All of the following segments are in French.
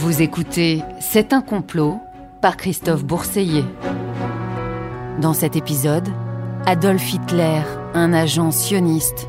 Vous écoutez C'est un complot par Christophe Bourseiller. Dans cet épisode, Adolf Hitler, un agent sioniste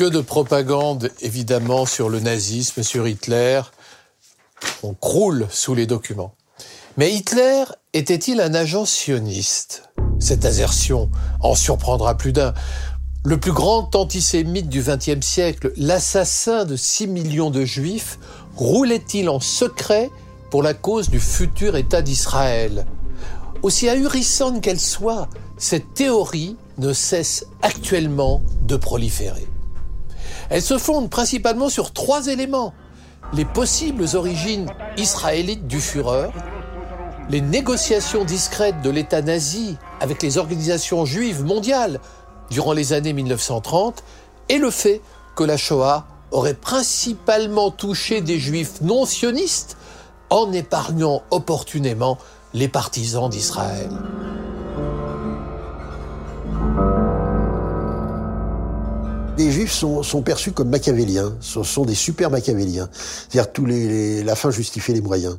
que de propagande, évidemment, sur le nazisme, sur Hitler. On croule sous les documents. Mais Hitler était-il un agent sioniste? Cette assertion en surprendra plus d'un. Le plus grand antisémite du XXe siècle, l'assassin de 6 millions de juifs, roulait-il en secret pour la cause du futur État d'Israël? Aussi ahurissante qu'elle soit, cette théorie ne cesse actuellement de proliférer. Elle se fonde principalement sur trois éléments. Les possibles origines israélites du Führer, les négociations discrètes de l'État nazi avec les organisations juives mondiales durant les années 1930 et le fait que la Shoah aurait principalement touché des juifs non sionistes en épargnant opportunément les partisans d'Israël. Les juifs sont, perçus comme machiavéliens, ce sont des super machiavéliens. C'est-à-dire tous les, la fin justifie les moyens.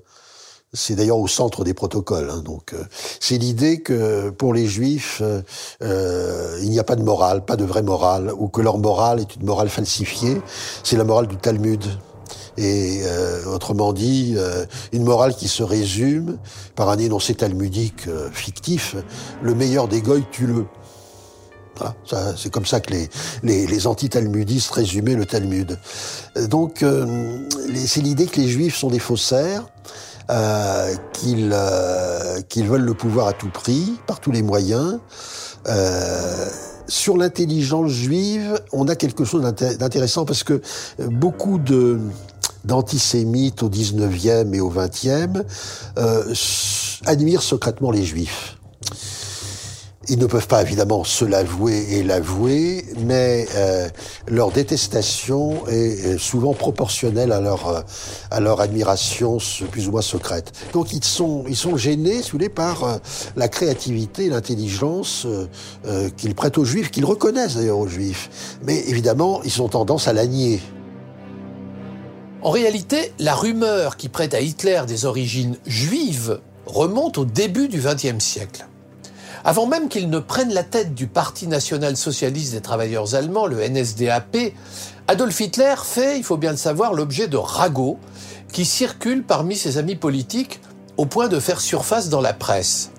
C'est d'ailleurs au centre des protocoles. Hein, donc, euh, c'est l'idée que pour les Juifs, euh, euh, il n'y a pas de morale, pas de vraie morale, ou que leur morale est une morale falsifiée. C'est la morale du Talmud. Et autrement dit, une morale qui se résume par un énoncé talmudique fictif le meilleur des goy tue-le. C'est comme ça que les, anti-talmudistes résumaient le Talmud. Donc, euh, c'est l'idée que les juifs sont des faussaires, euh, qu'ils euh, veulent le pouvoir à tout prix, par tous les moyens. Euh, sur l'intelligence juive, on a quelque chose d'intéressant parce que beaucoup d'antisémites au 19e et au 20e euh, admirent secrètement les juifs. Ils ne peuvent pas évidemment se l'avouer et l'avouer, mais euh, leur détestation est souvent proportionnelle à leur euh, à leur admiration plus ou moins secrète. Donc ils sont ils sont gênés, sous les par euh, la créativité, l'intelligence qu'ils prêtent aux Juifs, qu'ils reconnaissent d'ailleurs aux Juifs. Mais évidemment, ils ont tendance à la nier. En réalité, la rumeur qui prête à Hitler des origines juives remonte au début du XXe siècle. Avant même qu'il ne prenne la tête du Parti national socialiste des travailleurs allemands, le NSDAP, Adolf Hitler fait, il faut bien le savoir, l'objet de ragots qui circulent parmi ses amis politiques au point de faire surface dans la presse.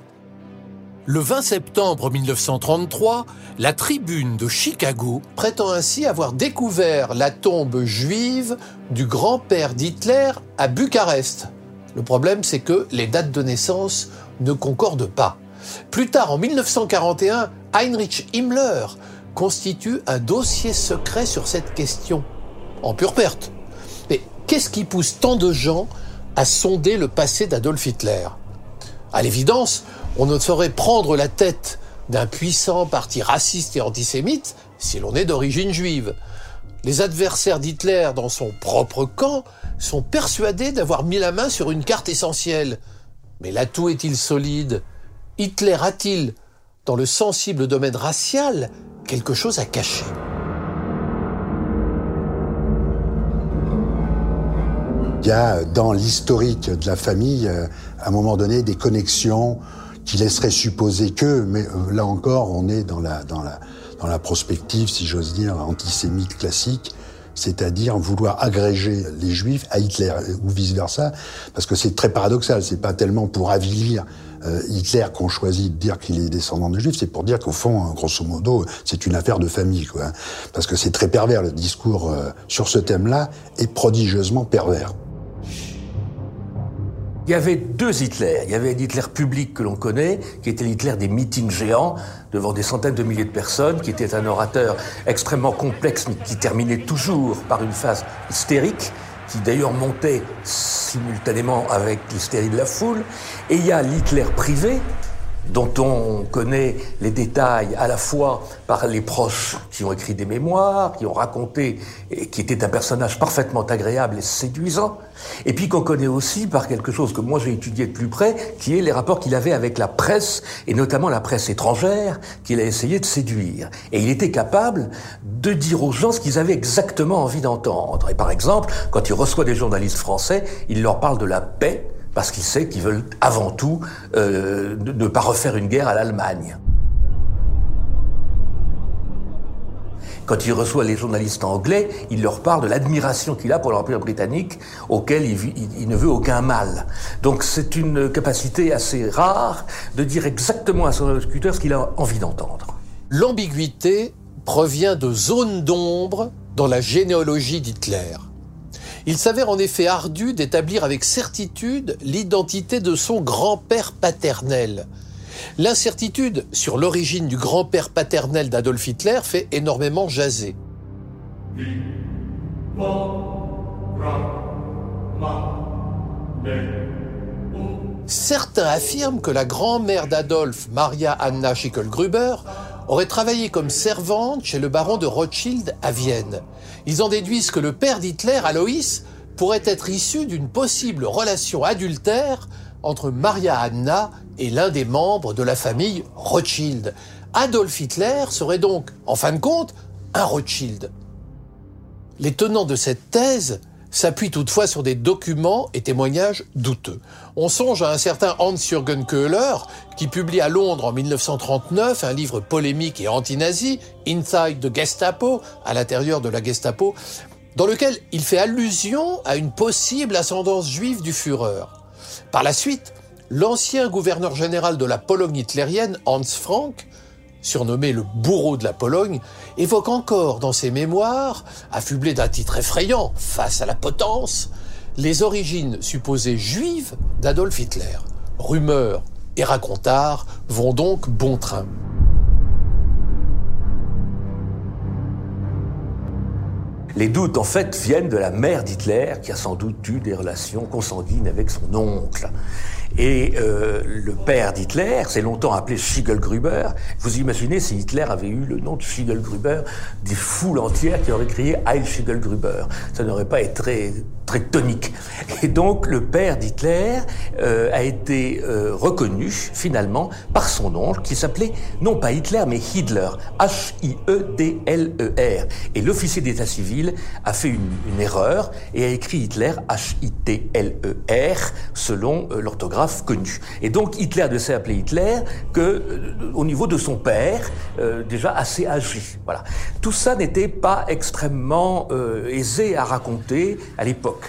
Le 20 septembre 1933, la tribune de Chicago prétend ainsi avoir découvert la tombe juive du grand-père d'Hitler à Bucarest. Le problème, c'est que les dates de naissance ne concordent pas. Plus tard, en 1941, Heinrich Himmler constitue un dossier secret sur cette question, en pure perte. Mais qu'est-ce qui pousse tant de gens à sonder le passé d'Adolf Hitler? À l'évidence, on ne saurait prendre la tête d'un puissant parti raciste et antisémite si l'on est d'origine juive. Les adversaires d'Hitler dans son propre camp sont persuadés d'avoir mis la main sur une carte essentielle. Mais l'atout est-il solide? Hitler a-t-il, dans le sensible domaine racial, quelque chose à cacher? Il y a dans l'historique de la famille, euh, à un moment donné, des connexions qui laisseraient supposer que, mais euh, là encore, on est dans la, dans la, dans la prospective, si j'ose dire, antisémite classique, c'est-à-dire vouloir agréger les juifs à Hitler, ou vice-versa, parce que c'est très paradoxal, c'est pas tellement pour avilir euh, Hitler qu'on choisit de dire qu'il est descendant de juifs, c'est pour dire qu'au fond, hein, grosso modo, c'est une affaire de famille, quoi. Hein. Parce que c'est très pervers, le discours euh, sur ce thème-là est prodigieusement pervers. Il y avait deux Hitler. Il y avait un Hitler public que l'on connaît, qui était l'Hitler des meetings géants devant des centaines de milliers de personnes, qui était un orateur extrêmement complexe, mais qui terminait toujours par une phase hystérique qui d'ailleurs montait simultanément avec l'hystérie de la foule. Et il y a l'Hitler privé, dont on connaît les détails à la fois par les proches qui ont écrit des mémoires, qui ont raconté, et qui était un personnage parfaitement agréable et séduisant, et puis qu'on connaît aussi par quelque chose que moi j'ai étudié de plus près, qui est les rapports qu'il avait avec la presse, et notamment la presse étrangère, qu'il a essayé de séduire. Et il était capable de dire aux gens ce qu'ils avaient exactement envie d'entendre. Et par exemple, quand il reçoit des journalistes français, il leur parle de la paix, parce qu'il sait qu'ils veulent avant tout euh, ne pas refaire une guerre à l'Allemagne. Quand il reçoit les journalistes anglais, il leur parle de l'admiration qu'il a pour l'Empire britannique, auquel il, ne veut aucun mal. Donc c'est une capacité assez rare de dire exactement à son interlocuteur ce qu'il a envie d'entendre. L'ambiguïté provient de zones d'ombre dans la généalogie d'Hitler. Il s'avère en effet ardu d'établir avec certitude l'identité de son grand-père paternel. L'incertitude sur l'origine du grand-père paternel d'Adolf Hitler fait énormément jaser. Certains affirment que la grand-mère d'Adolf, Maria Anna Schickelgruber, aurait travaillé comme servante chez le baron de Rothschild à Vienne. Ils en déduisent que le père d'Hitler, Alois, pourrait être issu d'une possible relation adultère entre Maria Anna et l'un des membres de la famille Rothschild. Adolf Hitler serait donc, en fin de compte, un Rothschild. Les tenants de cette thèse s'appuient toutefois sur des documents et témoignages douteux. On songe à un certain Hans-Jürgen Köhler, qui publie à Londres en 1939 un livre polémique et anti-nazi, Inside the Gestapo, à l'intérieur de la Gestapo, dans lequel il fait allusion à une possible ascendance juive du Führer. Par la suite, l'ancien gouverneur général de la Pologne hitlérienne, Hans Frank, surnommé le bourreau de la Pologne, évoque encore dans ses mémoires, affublé d'un titre effrayant face à la potence, les origines supposées juives d'Adolf Hitler. Rumeurs et racontards vont donc bon train. Les doutes, en fait, viennent de la mère d'Hitler, qui a sans doute eu des relations consanguines avec son oncle. Et euh, le père d'Hitler s'est longtemps appelé Schiegelgruber. Vous imaginez si Hitler avait eu le nom de Schiegelgruber, des foules entières qui auraient crié Heil Schiegelgruber. Ça n'aurait pas été très, tonique. Et donc le père d'Hitler euh, a été euh, reconnu finalement par son oncle qui s'appelait non pas Hitler mais Hitler, H-I-E-D-L-E-R. Et l'officier d'état civil a fait une, une, erreur et a écrit Hitler H-I-T-L-E-R selon euh, l'orthographe connu. Et donc Hitler ne s'est appelé Hitler que euh, au niveau de son père, euh, déjà assez âgé. Voilà. Tout ça n'était pas extrêmement aisé à raconter à l'époque.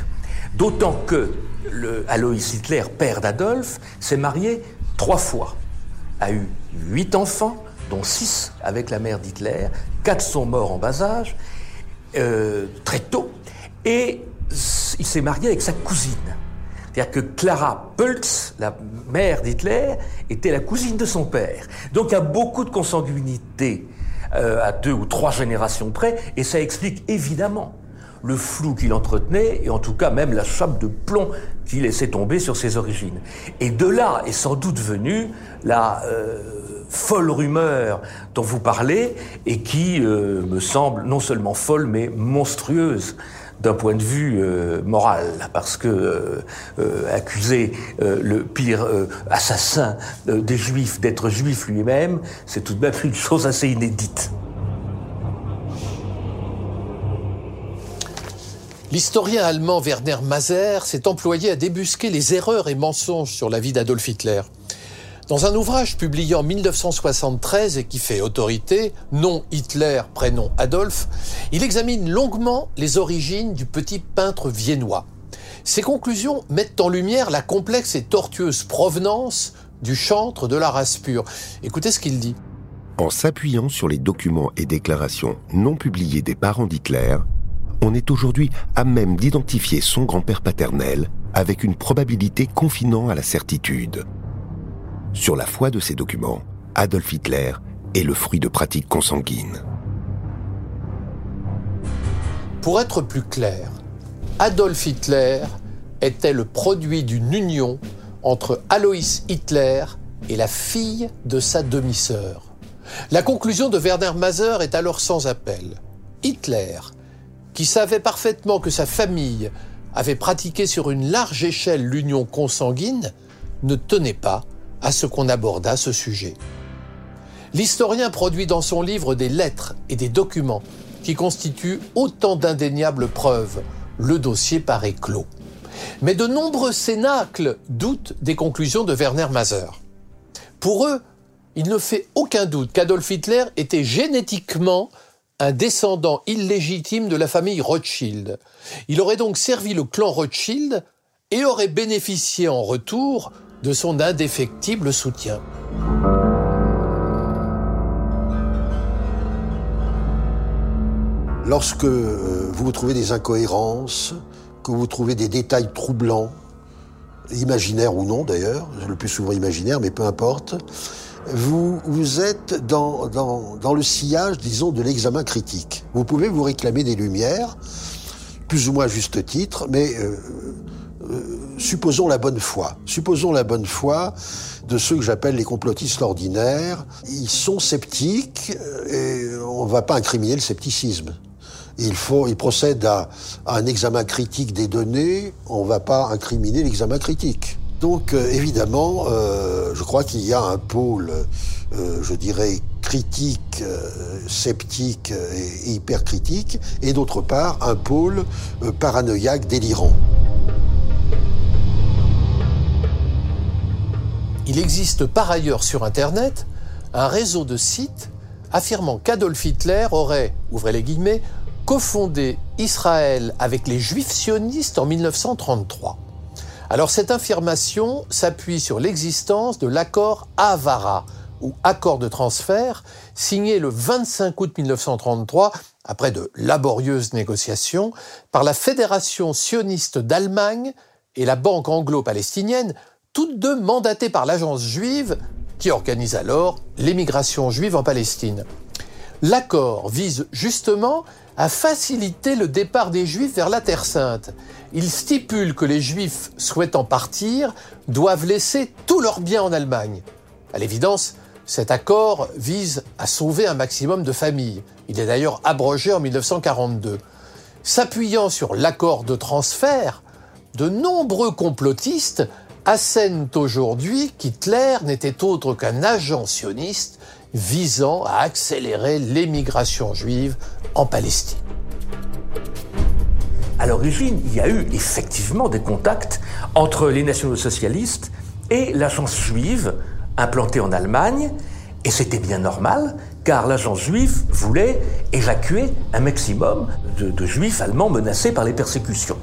D'autant que le Alois Hitler, père d'Adolphe, s'est marié trois fois, a eu huit enfants, dont six avec la mère d'Hitler, quatre sont morts en bas âge, très tôt, et il s'est marié avec sa cousine. C'est-à-dire que Clara Pöltz, la mère d'Hitler, était la cousine de son père. Donc il y a beaucoup de consanguinité euh, à deux ou trois générations près, et ça explique évidemment le flou qu'il entretenait, et en tout cas même la chape de plomb qu'il laissait tomber sur ses origines. Et de là est sans doute venue la euh, folle rumeur dont vous parlez, et qui euh, me semble non seulement folle, mais monstrueuse d'un point de vue euh, moral, parce que accuser le pire assassin des Juifs d'être juif lui-même, c'est tout de même une chose assez inédite. L'historien allemand Werner Maser s'est employé à débusquer les erreurs et mensonges sur la vie d'Adolf Hitler. Dans un ouvrage publié en 1973 et qui fait autorité, Nom Hitler, prénom Adolphe, il examine longuement les origines du petit peintre viennois. Ses conclusions mettent en lumière la complexe et tortueuse provenance du chantre de la race pure. Écoutez ce qu'il dit. En s'appuyant sur les documents et déclarations non publiés des parents d'Hitler, on est aujourd'hui à même d'identifier son grand-père paternel avec une probabilité confinant à la certitude. Sur la foi de ces documents, Adolf Hitler est le fruit de pratiques consanguines. Pour être plus clair, Adolf Hitler était le produit d'une union entre Alois Hitler est la fille de sa demi-sœur. La conclusion de Werner Maser est alors sans appel. Hitler, qui savait parfaitement que sa famille avait pratiqué sur une large échelle l'union consanguine, ne tenait pas à ce qu'on abordât ce sujet. L'historien produit dans son livre des lettres et des documents qui constituent autant d'indéniables preuves. Le dossier paraît clos. Mais de nombreux cénacles doutent des conclusions de Werner Maser. Pour eux, il ne fait aucun doute qu'Adolf Hitler était génétiquement un descendant illégitime de la famille Rothschild. Il aurait donc servi le clan Rothschild et aurait bénéficié en retour de son indéfectible soutien. Lorsque euh, vous trouvez des incohérences, que vous trouvez des détails troublants, imaginaires ou non d'ailleurs, le plus souvent imaginaires, mais peu importe, vous, vous êtes dans, dans, dans le sillage, disons, de l'examen critique. Vous pouvez vous réclamer des lumières, plus ou moins à juste titre, mais euh, euh, supposons la bonne foi. Supposons la bonne foi de ceux que j'appelle les complotistes ordinaires. Ils sont sceptiques et on ne va pas incriminer le scepticisme. Il faut, procède à, à un examen critique des données. On ne va pas incriminer l'examen critique. Donc euh, évidemment, euh, je crois qu'il y a un pôle, euh, je dirais, critique, sceptique et, et hypercritique, et d'autre part un pôle paranoïaque délirant. Il existe par ailleurs sur Internet un réseau de sites affirmant qu'Adolf Hitler aurait, ouvrez les guillemets, cofondé Israël avec les juifs sionistes en 1933. Alors cette affirmation s'appuie sur l'existence de l'accord Avara, ou accord de transfert, signé le 25 août 1933, après de laborieuses négociations, par la Fédération sioniste d'Allemagne et la Banque anglo-palestinienne, toutes deux mandatées par l'agence juive qui organise alors l'émigration juive en Palestine. L'accord vise justement à faciliter le départ des Juifs vers la Terre Sainte. Il stipule que les Juifs souhaitant partir doivent laisser tous leurs biens en Allemagne. À l'évidence, cet accord vise à sauver un maximum de familles. Il est d'ailleurs abrogé en 1942. S'appuyant sur l'accord de transfert, de nombreux complotistes assènent aujourd'hui qu'Hitler n'était autre qu'un agent sioniste visant à accélérer l'émigration juive en Palestine. À l'origine, il y a eu effectivement des contacts entre les nationaux socialistes et l'agence juive implantée en Allemagne, et c'était bien normal, car l'agence juive voulait évacuer un maximum de, de juifs allemands menacés par les persécutions.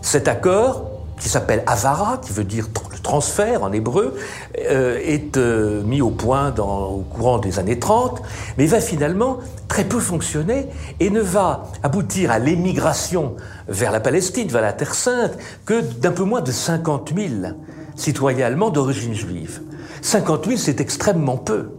Cet accord qui s'appelle Avara, qui veut dire le transfert en hébreu, euh, est euh, mis au point au courant des années 30, mais va finalement très peu fonctionner et ne va aboutir à l'émigration vers la Palestine, vers la Terre Sainte, que d'un peu moins de 50 000 citoyens allemands d'origine juive. 50 000, c'est extrêmement peu.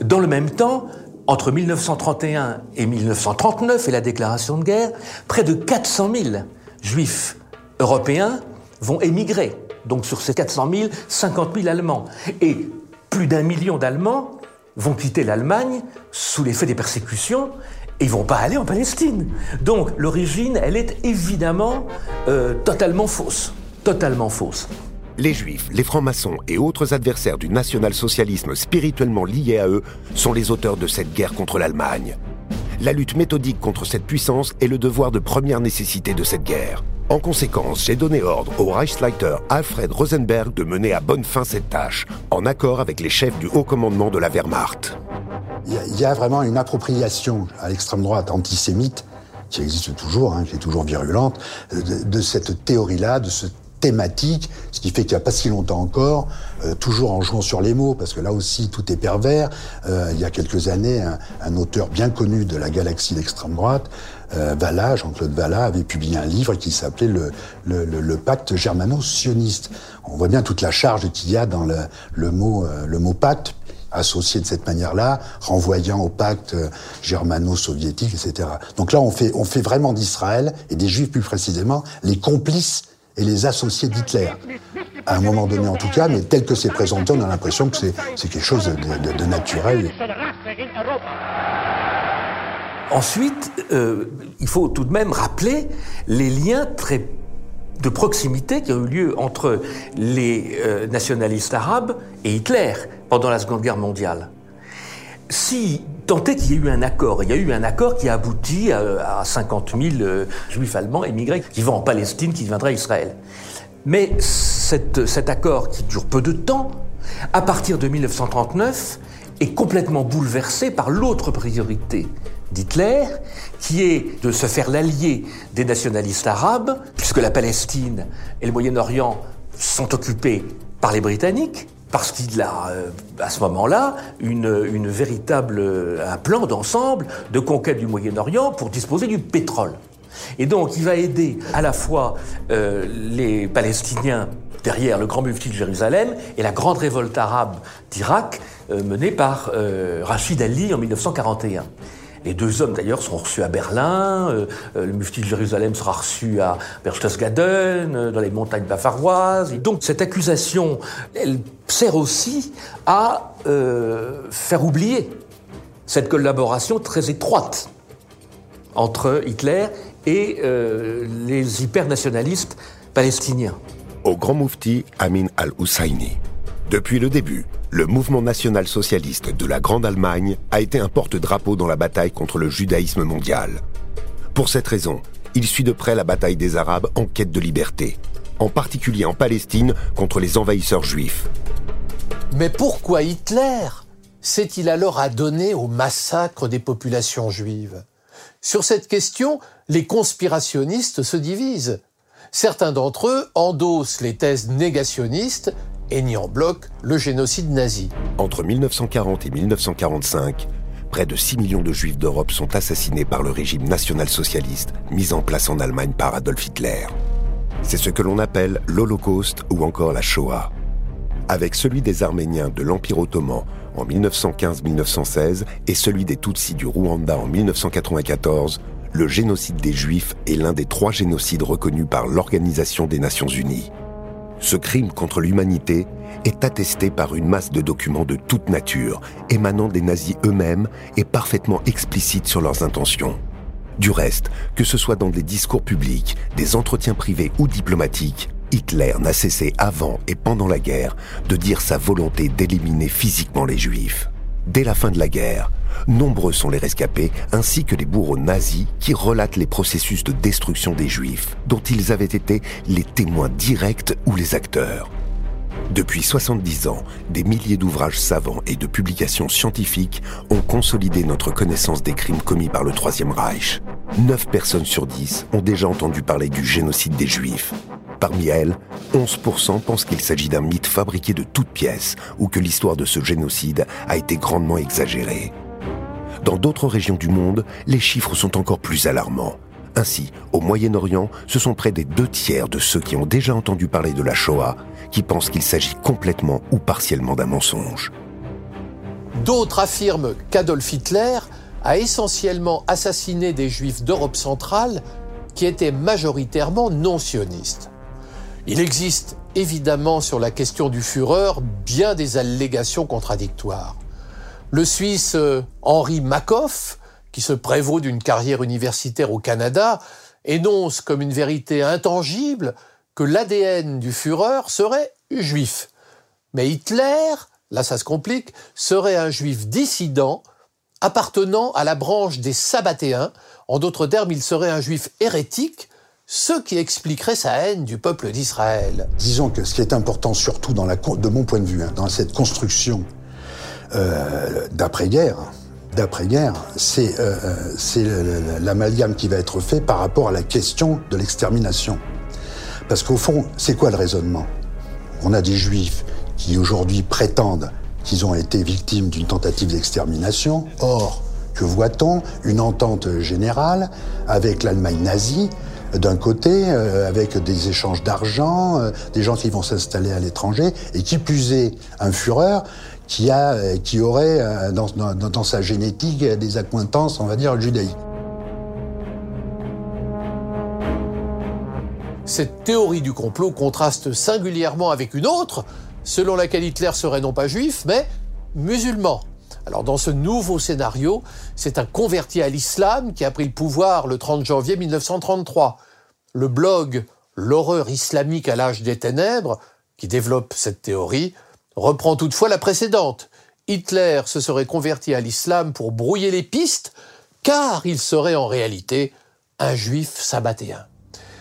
Dans le même temps, entre 1931 et 1939 et la déclaration de guerre, près de 400 000 juifs européens vont émigrer. Donc sur ces 400 000, 50 000 Allemands. Et plus d'un million d'Allemands vont quitter l'Allemagne sous l'effet des persécutions et ils vont pas aller en Palestine. Donc l'origine, elle est évidemment euh, totalement fausse. Totalement fausse. Les juifs, les francs-maçons et autres adversaires du national-socialisme spirituellement liés à eux sont les auteurs de cette guerre contre l'Allemagne. La lutte méthodique contre cette puissance est le devoir de première nécessité de cette guerre. En conséquence, j'ai donné ordre au Reichsleiter Alfred Rosenberg de mener à bonne fin cette tâche, en accord avec les chefs du haut commandement de la Wehrmacht. Il y, a vraiment une appropriation à l'extrême droite antisémite qui existe toujours, hein, qui est toujours virulente, de, cette théorie-là, de ce thématique, ce qui fait qu'il n'y a pas si longtemps encore, euh, toujours en jouant sur les mots, parce que là aussi tout est pervers, euh, il y a quelques années, un, un, auteur bien connu de la galaxie d'extrême droite, euh, Valla, Jean-Claude Valla, avait publié un livre qui s'appelait le, le, le, pacte germano-sioniste. On voit bien toute la charge qu'il y a dans le, mot, euh, le mot pacte, associé de cette manière-là, renvoyant au pacte germano-soviétique, etc. Donc là, on fait, on fait vraiment d'Israël, et des Juifs plus précisément, les complices et les associés d'Hitler. à un moment donné en tout cas, mais tel que c'est présenté, on a l'impression que c'est quelque chose de, de, naturel. Ensuite, euh, il faut tout de même rappeler les liens de proximité qui ont eu lieu entre les euh, nationalistes arabes et Hitler pendant la Seconde Guerre mondiale. Si tant est qu'il y ait eu un accord, il y a eu un accord qui a abouti à, 50 000 euh, juifs allemands émigrés qui vont en Palestine, qui deviendraient Israël. Mais cet accord qui dure peu de temps, à partir de 1939, est complètement bouleversé par l'autre priorité d'Hitler, qui est de se faire l'allié des nationalistes arabes, puisque la Palestine et le Moyen-Orient sont occupés par les Britanniques, parce qu'il a, euh, à ce moment-là, une, véritable, un plan d'ensemble de conquête du Moyen-Orient pour disposer du pétrole. Et donc, il va aider à la fois euh, les Palestiniens derrière le grand mufti de Jérusalem et la grande révolte arabe d'Irak euh, menée par Rachid Ali en 1941. Les deux hommes, d'ailleurs, seront reçus à Berlin. Euh, euh, le mufti de Jérusalem sera reçu à Berchtesgaden, euh, dans les montagnes bavaroises. Donc, cette accusation, elle sert aussi à faire oublier cette collaboration très étroite entre Hitler et les hypernationalistes palestiniens. Au grand mufti Amin al-Husseini. Depuis le début, le mouvement national-socialiste de la Grande Allemagne a été un porte-drapeau dans la bataille contre le judaïsme mondial. Pour cette raison, il suit de près la bataille des Arabes en quête de liberté, en particulier en Palestine contre les envahisseurs juifs. Mais pourquoi Hitler s'est-il alors adonné au massacre des populations juives? Sur cette question, les conspirationnistes se divisent. Certains d'entre eux endossent les thèses négationnistes et nie en bloc le génocide nazi. Entre 1940 et 1945, près de 6 millions de juifs d'Europe sont assassinés par le régime national-socialiste mis en place en Allemagne par Adolf Hitler. C'est ce que l'on appelle l'Holocauste ou encore la Shoah. Avec celui des Arméniens de l'Empire ottoman en 1915-1916 et celui des Tutsis du Rwanda en 1994, le génocide des Juifs est l'un des trois génocides reconnus par l'Organisation des Nations Unies. Ce crime contre l'humanité est attesté par une masse de documents de toute nature, émanant des nazis eux-mêmes et parfaitement explicites sur leurs intentions. Du reste, que ce soit dans des discours publics, des entretiens privés ou diplomatiques, Hitler n'a cessé avant et pendant la guerre de dire sa volonté d'éliminer physiquement les juifs. Dès la fin de la guerre, nombreux sont les rescapés ainsi que les bourreaux nazis qui relatent les processus de destruction des juifs dont ils avaient été les témoins directs ou les acteurs. Depuis 70 ans, des milliers d'ouvrages savants et de publications scientifiques ont consolidé notre connaissance des crimes commis par le Troisième Reich. 9 personnes sur 10 ont déjà entendu parler du génocide des Juifs. Parmi elles, 11% pensent qu'il s'agit d'un mythe fabriqué de toutes pièces ou que l'histoire de ce génocide a été grandement exagérée. Dans d'autres régions du monde, les chiffres sont encore plus alarmants. Ainsi, au Moyen-Orient, ce sont près des deux tiers de ceux qui ont déjà entendu parler de la Shoah qui pensent qu'il s'agit complètement ou partiellement d'un mensonge. D'autres affirment qu'Adolf Hitler a essentiellement assassiné des juifs d'Europe centrale qui étaient majoritairement non sionistes. Il existe évidemment sur la question du Führer bien des allégations contradictoires. Le Suisse euh, Henri Makoff, qui se prévaut d'une carrière universitaire au Canada, énonce comme une vérité intangible que l'ADN du Führer serait juif. Mais Hitler, là ça se complique, serait un juif dissident appartenant à la branche des Sabbatéens. En d'autres termes, il serait un juif hérétique, ce qui expliquerait sa haine du peuple d'Israël. Disons que ce qui est important surtout de mon point de vue, hein, dans cette construction euh, d'après-guerre, d'après-guerre, c'est euh, euh l'amalgame qui va être fait par rapport à la question de l'extermination. Parce qu'au fond, c'est quoi le raisonnement? On a des juifs qui aujourd'hui prétendent qu'ils ont été victimes d'une tentative d'extermination. Or, que voit-on? Une entente générale avec l'Allemagne nazie, d'un côté, euh, avec des échanges d'argent, des gens qui vont s'installer à l'étranger, et qui plus est, un Führer euh, qui aurait euh, dans, sa génétique des accointances, on va dire, judaïques. Cette théorie du complot contraste singulièrement avec une autre, selon laquelle Hitler serait non pas juif, mais musulman. Alors dans ce nouveau scénario, c'est un converti à l'islam qui a pris le pouvoir le 30 janvier 1933. Le blog L'horreur islamique à l'âge des ténèbres, qui développe cette théorie, reprend toutefois la précédente. Hitler se serait converti à l'islam pour brouiller les pistes, car il serait en réalité un juif sabbatéen.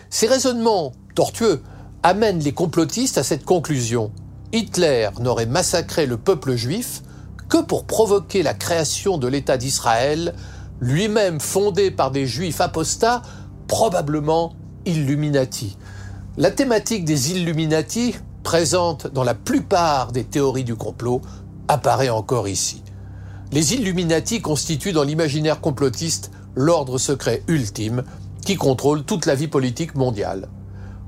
Ces raisonnements tortueux amènent les complotistes à cette conclusion. Hitler n'aurait massacré le peuple juif que pour provoquer la création de l'État d'Israël, lui-même fondé par des juifs apostats, probablement Illuminati. La thématique des Illuminati, présente dans la plupart des théories du complot, apparaît encore ici. Les Illuminati constituent dans l'imaginaire complotiste l'ordre secret ultime qui contrôle toute la vie politique mondiale.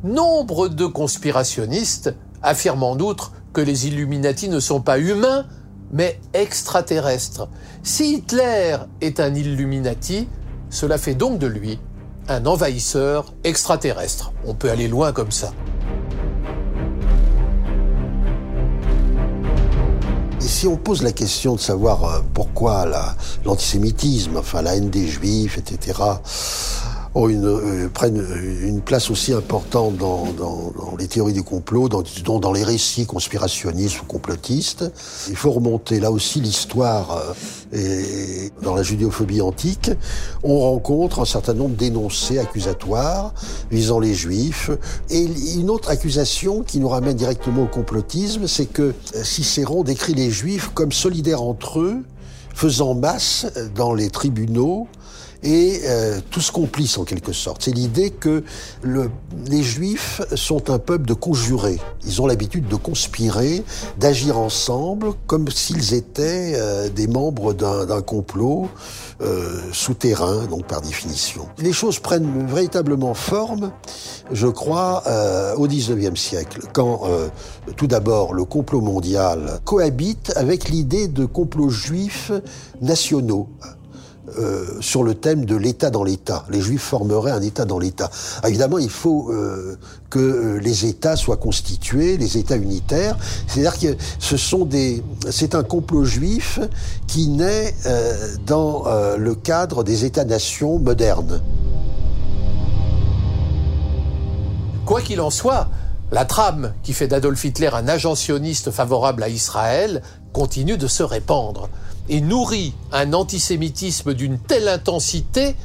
Nombre de conspirationnistes affirment en outre que les Illuminati ne sont pas humains, mais extraterrestres. Si Hitler est un Illuminati, cela fait donc de lui un envahisseur extraterrestre. On peut aller loin comme ça. Et si on pose la question de savoir euh, pourquoi l'antisémitisme, enfin la haine des juifs, etc., ont une, euh, prennent une place aussi importante dans, dans, dans les théories du complot, dans, dans, les récits conspirationnistes ou complotistes. Il faut remonter là aussi l'histoire. Euh, dans la judéophobie antique, on rencontre un certain nombre d'énoncés accusatoires visant les juifs. Et une autre accusation qui nous ramène directement au complotisme, c'est que Cicéron décrit les juifs comme solidaires entre eux, faisant masse dans les tribunaux et euh, tous complices en quelque sorte. C'est l'idée que le, les Juifs sont un peuple de conjurés. Ils ont l'habitude de conspirer, d'agir ensemble comme s'ils étaient euh, des membres d'un complot euh, souterrain, donc par définition. Les choses prennent véritablement forme, je crois, euh, au XIXe siècle, quand euh, tout d'abord le complot mondial cohabite avec l'idée de complots juifs nationaux. Euh, sur le thème de l'État dans l'État. Les Juifs formeraient un État dans l'État. Évidemment, il faut euh, que euh, les États soient constitués, les États unitaires. C'est-à-dire que ce sont des, c'est un complot juif qui naît dans le cadre des États-nations modernes. Quoi qu'il en soit, la trame qui fait d'Adolf Hitler un agent sioniste favorable à Israël continue de se répandre et nourrit un antisémitisme d'une telle intensité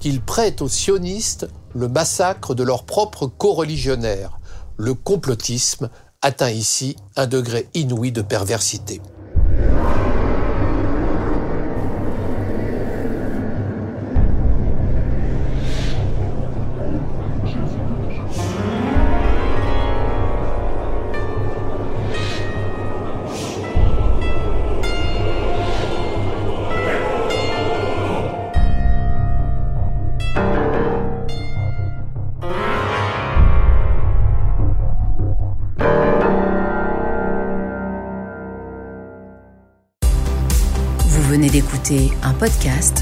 qu'il prête aux sionistes le massacre de leurs propres coreligionnaires. Le complotisme atteint ici un degré inouï de perversité. Podcast du groupe TF1.